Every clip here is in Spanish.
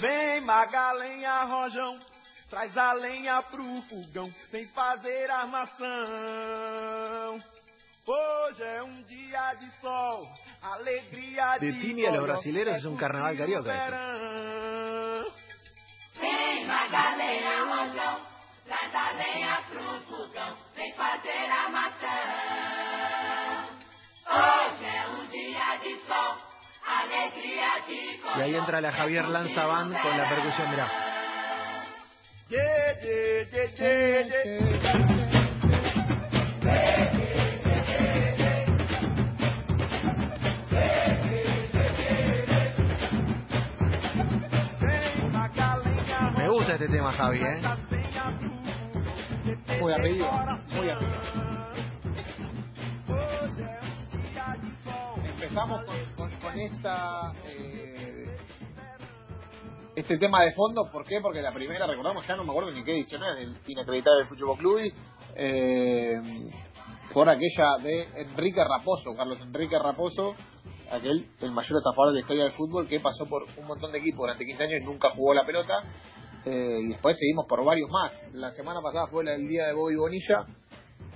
Vem Magalenha Rojão, traz a lenha pro fogão, vem fazer armação. Hoje é um dia de sol, alegria de De Tini a los brasileros es un carnaval carioca esto. Vem Magalenha Rojão, traz a lenha pro fogão, vem fazer armação. Hoje é um dia de sol, Y ahí entra la Javier Lanza Band con la percusión, mirá. Me gusta este tema, Javi, ¿eh? Muy arriba, muy arriba. Empezamos con, con, esta eh, este tema de fondo, ¿por qué? Porque la primera, recordamos, ya no me acuerdo ni qué edición es del Inacreditable Fútbol Club, eh, por aquella de Enrique Raposo, Carlos Enrique Raposo, aquel, el mayor estafador de la historia del fútbol, que pasó por un montón de equipos durante 15 años y nunca jugó la pelota. Eh, y después seguimos por varios más. La semana pasada fue la del día de Bobby Bonilla,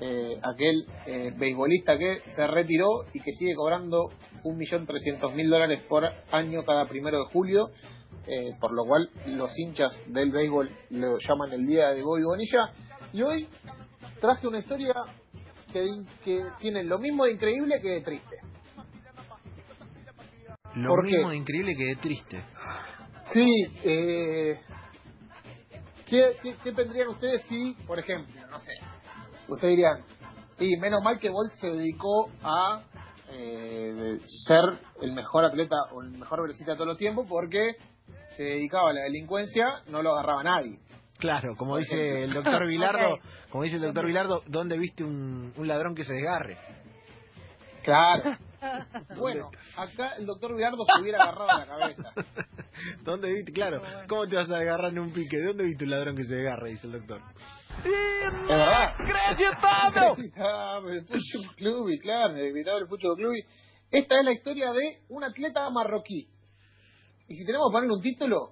eh, aquel eh, beisbolista que se retiró y que sigue cobrando 1.300.000 dólares por año cada primero de julio, eh, por lo cual los hinchas del béisbol lo llaman el día de Bobby Bonilla. Y hoy traje una historia que, que tiene lo mismo de increíble que de triste. Lo ¿Por mismo qué? de increíble que de triste. Sí, eh, ¿qué, qué, qué tendrían ustedes si, por ejemplo, ustedes dirían, y menos mal que Bolt se dedicó a eh, ser el mejor atleta o el mejor velocista de todos los tiempos porque se dedicaba a la delincuencia, no lo agarraba nadie. Claro, como dice el doctor Vilardo, Ok. como dice el doctor Vilardo, ¿dónde viste un, un ladrón que se desgarre? Claro. Bueno, acá el doctor Vilardo se hubiera agarrado a la cabeza. ¿Dónde viste? Claro, ¿cómo te vas a agarrar en un pique? ¿De dónde viste un ladrón que se desgarre? Dice el doctor. Verdad. Inacreditável! Inacreditable, el Fútbol Club, y claro, el Fútbol Club. Esta es la historia de un atleta marroquí. Y si tenemos que ponerle un título,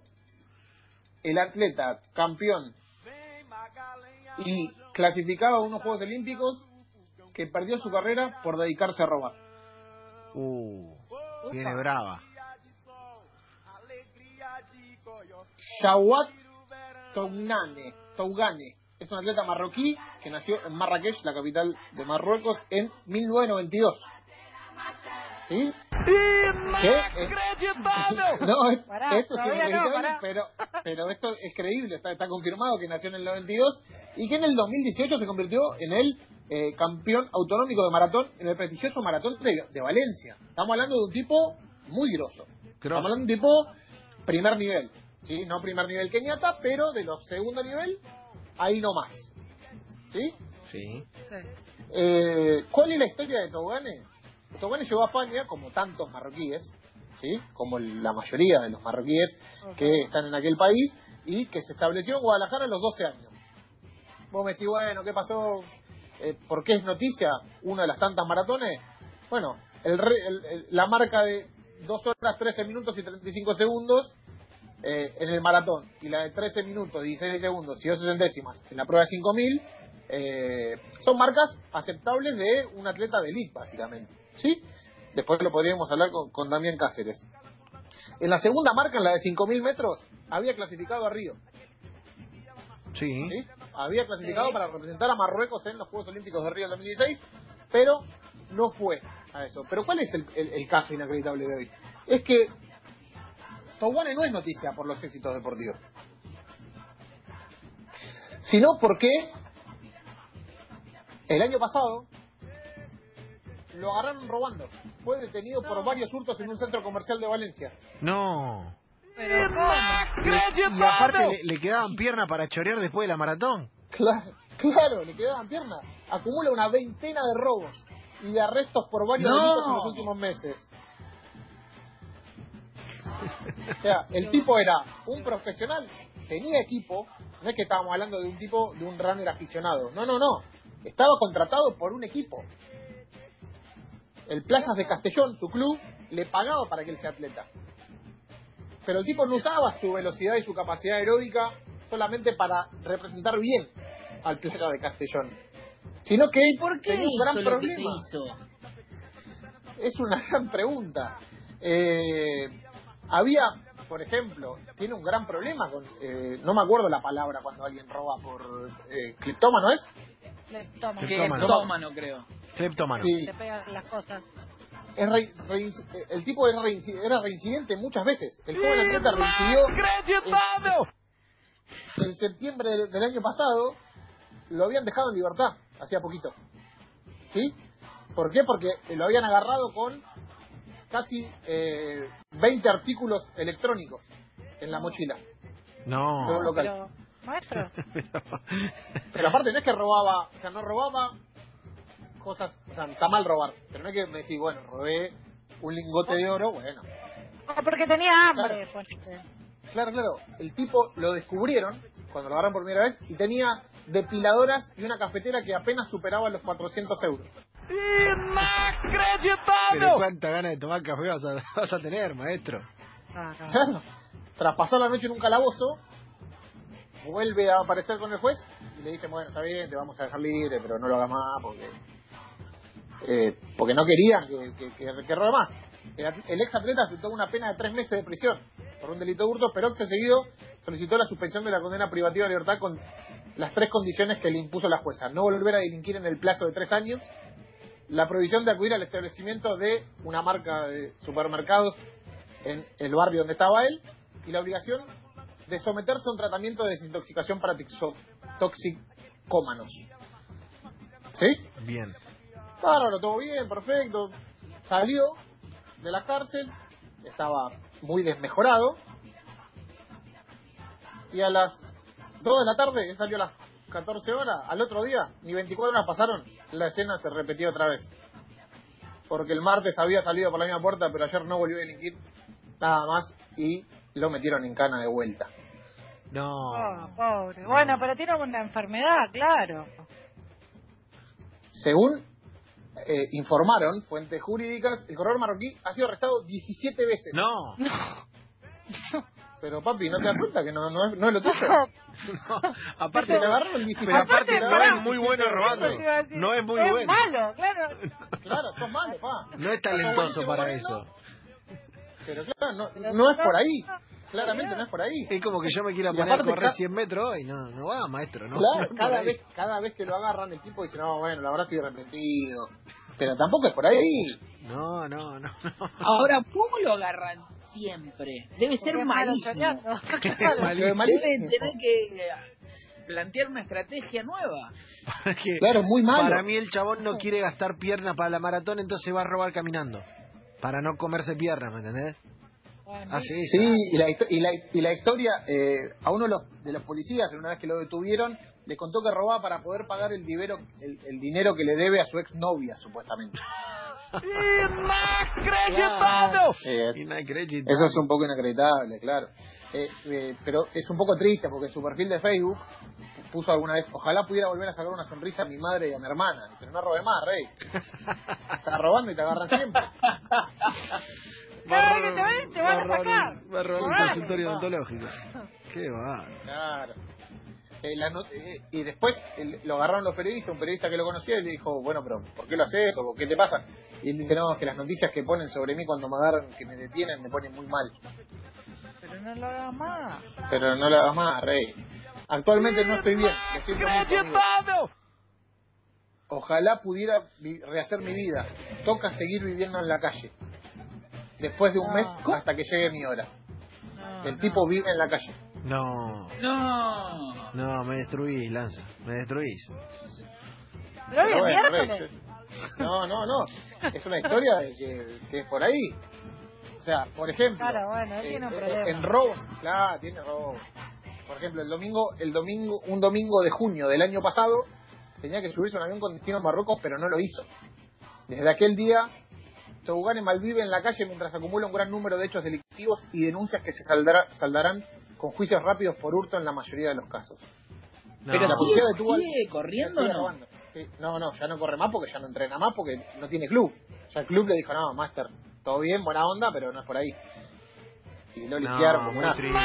el atleta campeón y clasificado a unos Juegos Olímpicos que perdió su carrera por dedicarse a robar. Uh, viene brava. Shawat Tounane, Tougane es un atleta marroquí que nació en Marrakech, la capital de Marruecos, en 1992. ¿Sí? ¿Qué? Eh, No, es- Pará, esto es no, inacreditable, pero, pero esto es creíble, está, está confirmado que nació en el 92 y que en el 2018 se convirtió en el eh, campeón autonómico de maratón en el prestigioso maratón de, de Valencia. Estamos hablando de un tipo muy grosso. Estamos hablando de un tipo primer nivel, ¿sí? No primer nivel Kenyatta, pero de los segundo nivel, ahí no más. ¿Sí? Sí. Sí. Eh, ¿Cuál es la historia de Tobane? Tobane llegó a España, como tantos marroquíes, ¿sí? como la mayoría de los marroquíes que están en aquel país, y que se estableció en Guadalajara a los 12 años. Vos me decís, bueno, ¿qué pasó? Eh, ¿Por qué es noticia una de las tantas maratones? Bueno, el el- el- la marca de 2 horas 13 minutos y 35 segundos eh, en el maratón y la de 13 minutos 16 segundos y 2 centésimas en la prueba de 5000 eh, son marcas aceptables de un atleta de elite básicamente ¿sí? después lo podríamos hablar con, con Damián Cáceres en la segunda marca en la de 5000 metros había clasificado a Río Sí. ¿sí? había clasificado Sí. para representar a Marruecos en los Juegos Olímpicos de Río 2016 pero no fue a eso pero ¿cuál es el, el- el caso inacreditable de hoy? es que Tobane no es noticia por los éxitos deportivos sino porque el año pasado lo agarraron robando. Fue detenido por varios hurtos en un centro comercial de Valencia. No. Pero ¿cómo? Y aparte le, le quedaban piernas para chorear después de la maratón. Claro, claro, le quedaban piernas. Acumula una veintena de robos y de arrestos por varios No. delitos en los últimos meses. O sea, el tipo era un profesional, tenía equipo, no es que estábamos hablando de un tipo, de un runner aficionado, no, no, no, estaba contratado por un equipo. El Plazas de Castellón, su club, le pagaba para que él sea atleta. Pero el tipo no usaba su velocidad y su capacidad aeróbica solamente para representar bien al plaga de Castellón, sino que ¿Y por qué tenía un hizo gran lo que problema. hizo? Es una gran pregunta. Eh, había, por ejemplo, tiene un gran problema con, eh, no me acuerdo la palabra cuando alguien roba por eh, cleptómano, ¿es? Que Cleptómano. tómano, creo. Cleptómano. Sí. le pegan las cosas. Es re- reinci- eh, el tipo era, reinci- era reincidente muchas veces. El joven atleta reincidió Inacreditável! en septiembre del, del año pasado. Lo habían dejado en libertad, hacía poquito. ¿Sí? ¿Por qué? Porque lo habían agarrado con casi eh, 20 artículos electrónicos en la mochila. No. Pero, maestro, Pero aparte no es que robaba, o sea, no robaba cosas, o sea, está mal robar, pero no es que me decís, bueno, robé un lingote de oro, bueno. ah, porque tenía hambre. Claro. ponete. Claro, claro, el tipo lo descubrieron cuando lo agarraron por primera vez y tenía depiladoras y una cafetera que apenas superaba los 400 euros. Pero cuánta ganas de tomar café vas a, vas a tener, maestro. Ah. Claro. Tras pasar la noche en un calabozo, vuelve a aparecer con el juez y le dice, bueno, está bien, te vamos a dejar libre, pero no lo hagas más porque eh, porque no querían que, que, robe más. El ex atleta aceptó una pena de tres meses de prisión por un delito de hurto, pero acto seguido solicitó la suspensión de la condena privativa de libertad con las tres condiciones que le impuso la jueza. No volver a delinquir en el plazo de tres años, la prohibición de acudir al establecimiento de una marca de supermercados en el barrio donde estaba él y la obligación de someterse a un tratamiento de desintoxicación para toxicómanos. ¿Sí? Bien. Bárbaro, todo bien, perfecto. Salió de la cárcel, estaba muy desmejorado. Y a las 2 de la tarde, él salió a las 14 horas, al otro día, ni 24 horas pasaron, la escena se repetía otra vez. Porque el martes había salido por la misma puerta, pero ayer no volvió a delinquir nada más y lo metieron en cana de vuelta. No. Oh, pobre. Bueno, pero tiene una enfermedad, claro. Según eh, informaron fuentes jurídicas, el corredor marroquí ha sido arrestado 17 veces. No. Pero papi, ¿no te das cuenta que no, no, es, no es lo tuyo? No. Aparte, Te agarraron 17 pero aparte veces. no es muy bueno robando. No es muy es bueno. malo, claro. Claro, sos malo, pa. No es talentoso para eso. Pero claro, no, no es por ahí. Claramente no es por ahí. Es como que yo me quiera poner a correr ca- 100 metros y no, no va, maestro. No, Claro, No cada vez, cada vez que lo agarran el tipo dice, no, bueno, la verdad estoy arrepentido. Pero tampoco es por ahí. No, no, no. no. Ahora, ¿cómo lo agarran siempre? Debe ser Porque malísimo. malísimo. tener que plantear una estrategia nueva. Porque Claro, muy malo. Para mí el chabón no quiere gastar pierna para la maratón, entonces va a robar caminando. Para no comerse piernas, ¿me entendés? Así es. Sí, y la, y la, y la historia, eh, a uno de los, de los policías, una vez que lo detuvieron, le contó que robaba para poder pagar el, dinero el, el dinero que le debe a su exnovia, supuestamente. Inacreditable. Eso es un poco inacreditable, claro. Eh, eh, pero es un poco triste porque en su perfil de Facebook puso alguna vez, ojalá pudiera volver a sacar una sonrisa a mi madre y a mi hermana. Pero no robé más, rey. Estás robando y te agarran siempre. Cada vez que te ven, te van a sacar. Va a robar un consultorio odontológico. Qué va. Claro. Eh, la not- eh, y después eh, lo agarraron los periodistas, un periodista que lo conocía y le dijo, bueno, pero ¿por qué lo haces? ¿O qué te pasa? Y él dice, no, es que las noticias que ponen sobre mí cuando me agarran, que me detienen, me ponen muy mal. Pero no lo hagas más. Pero no la hagas más, rey. Actualmente no estoy bien, lo. Inacreditável! Ojalá pudiera rehacer mi vida. Toca seguir viviendo en la calle. Después de un No. mes hasta que llegue mi hora. No, El no. tipo vive en la calle. No. No. No, me destruís, Lanza. Me destruís. Pero Pero es miércoles. No, no, no. Es una historia de que, que es por ahí. O sea, por ejemplo, Claro, bueno, él eh, tiene un eh, en robos, claro, tiene robos. Por ejemplo, el domingo, el domingo, un domingo de junio del año pasado, tenía que subirse a un avión con destino a Marruecos, pero no lo hizo. Desde aquel día, Tobogán malvive en la calle mientras acumula un gran número de hechos delictivos y denuncias que se saldará- saldarán con juicios rápidos por hurto en la mayoría de los casos. No. Pero La sigue, policía detuvo al- sigue corriendo o Sigue no? robando. Sí. No, no, ya no corre más porque ya no entrena más porque no tiene club. Ya el club le dijo, no, Master, todo bien, buena onda, pero no es por ahí. y lo No, muy una... triste.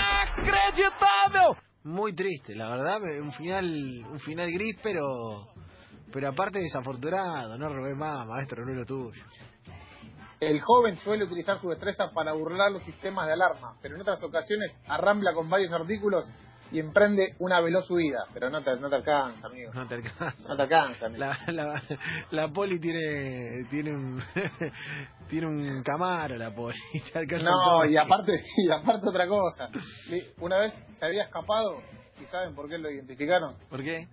Muy triste, la verdad, un final un final gris, pero pero aparte desafortunado, no robé más, maestro, no es lo tuyo. El joven suele utilizar su destreza para burlar los sistemas de alarma, pero en otras ocasiones arrambla con varios artículos y emprende una veloz huida. Pero no te, no te alcanza, amigo. No te alcanza. No te alcanza, amigo. La, la, la poli tiene tiene un tiene un camaro la poli. No, y aparte, y aparte otra cosa. Una vez se había escapado, y ¿saben por qué lo identificaron? ¿Por qué?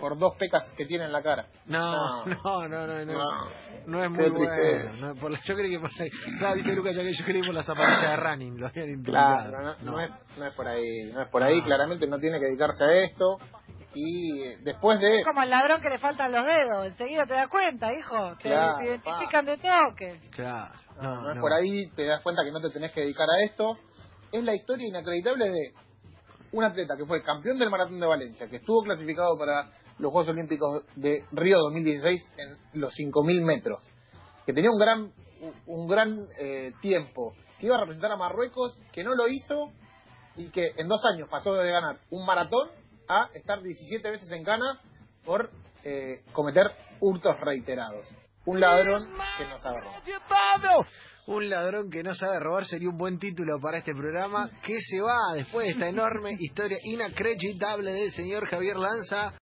Por dos pecas que tiene en la cara. No, No. no, no, no, no. Es muy bueno. tristeza. No, por la- yo creí que por la, claro, dice Lucas, ya que yo creí por las zapatillas de running, lo habían Claro, no, no es, no es por ahí, no es por ahí, No. claramente no tiene que dedicarse a esto. Y eh, después de... Es como el ladrón que le faltan los dedos. Enseguida te das cuenta, hijo. Te, identifican de toque. Claro. No, no es por ahí, te das cuenta que no te tenés que dedicar a esto. Es la historia inacreditable de un atleta que fue campeón del Maratón de Valencia, que estuvo clasificado para los Juegos Olímpicos de Río 2016 en los 5.000 metros, que tenía un gran, un gran eh, tiempo, que iba a representar a Marruecos, que no lo hizo y que en dos años pasó de ganar un maratón a estar 17 veces en cana por eh, cometer hurtos reiterados. Un ladrón que no sabe robar. Un ladrón que no sabe robar sería un buen título para este programa que se va después de esta enorme historia inacreditable del señor Javier Lanza.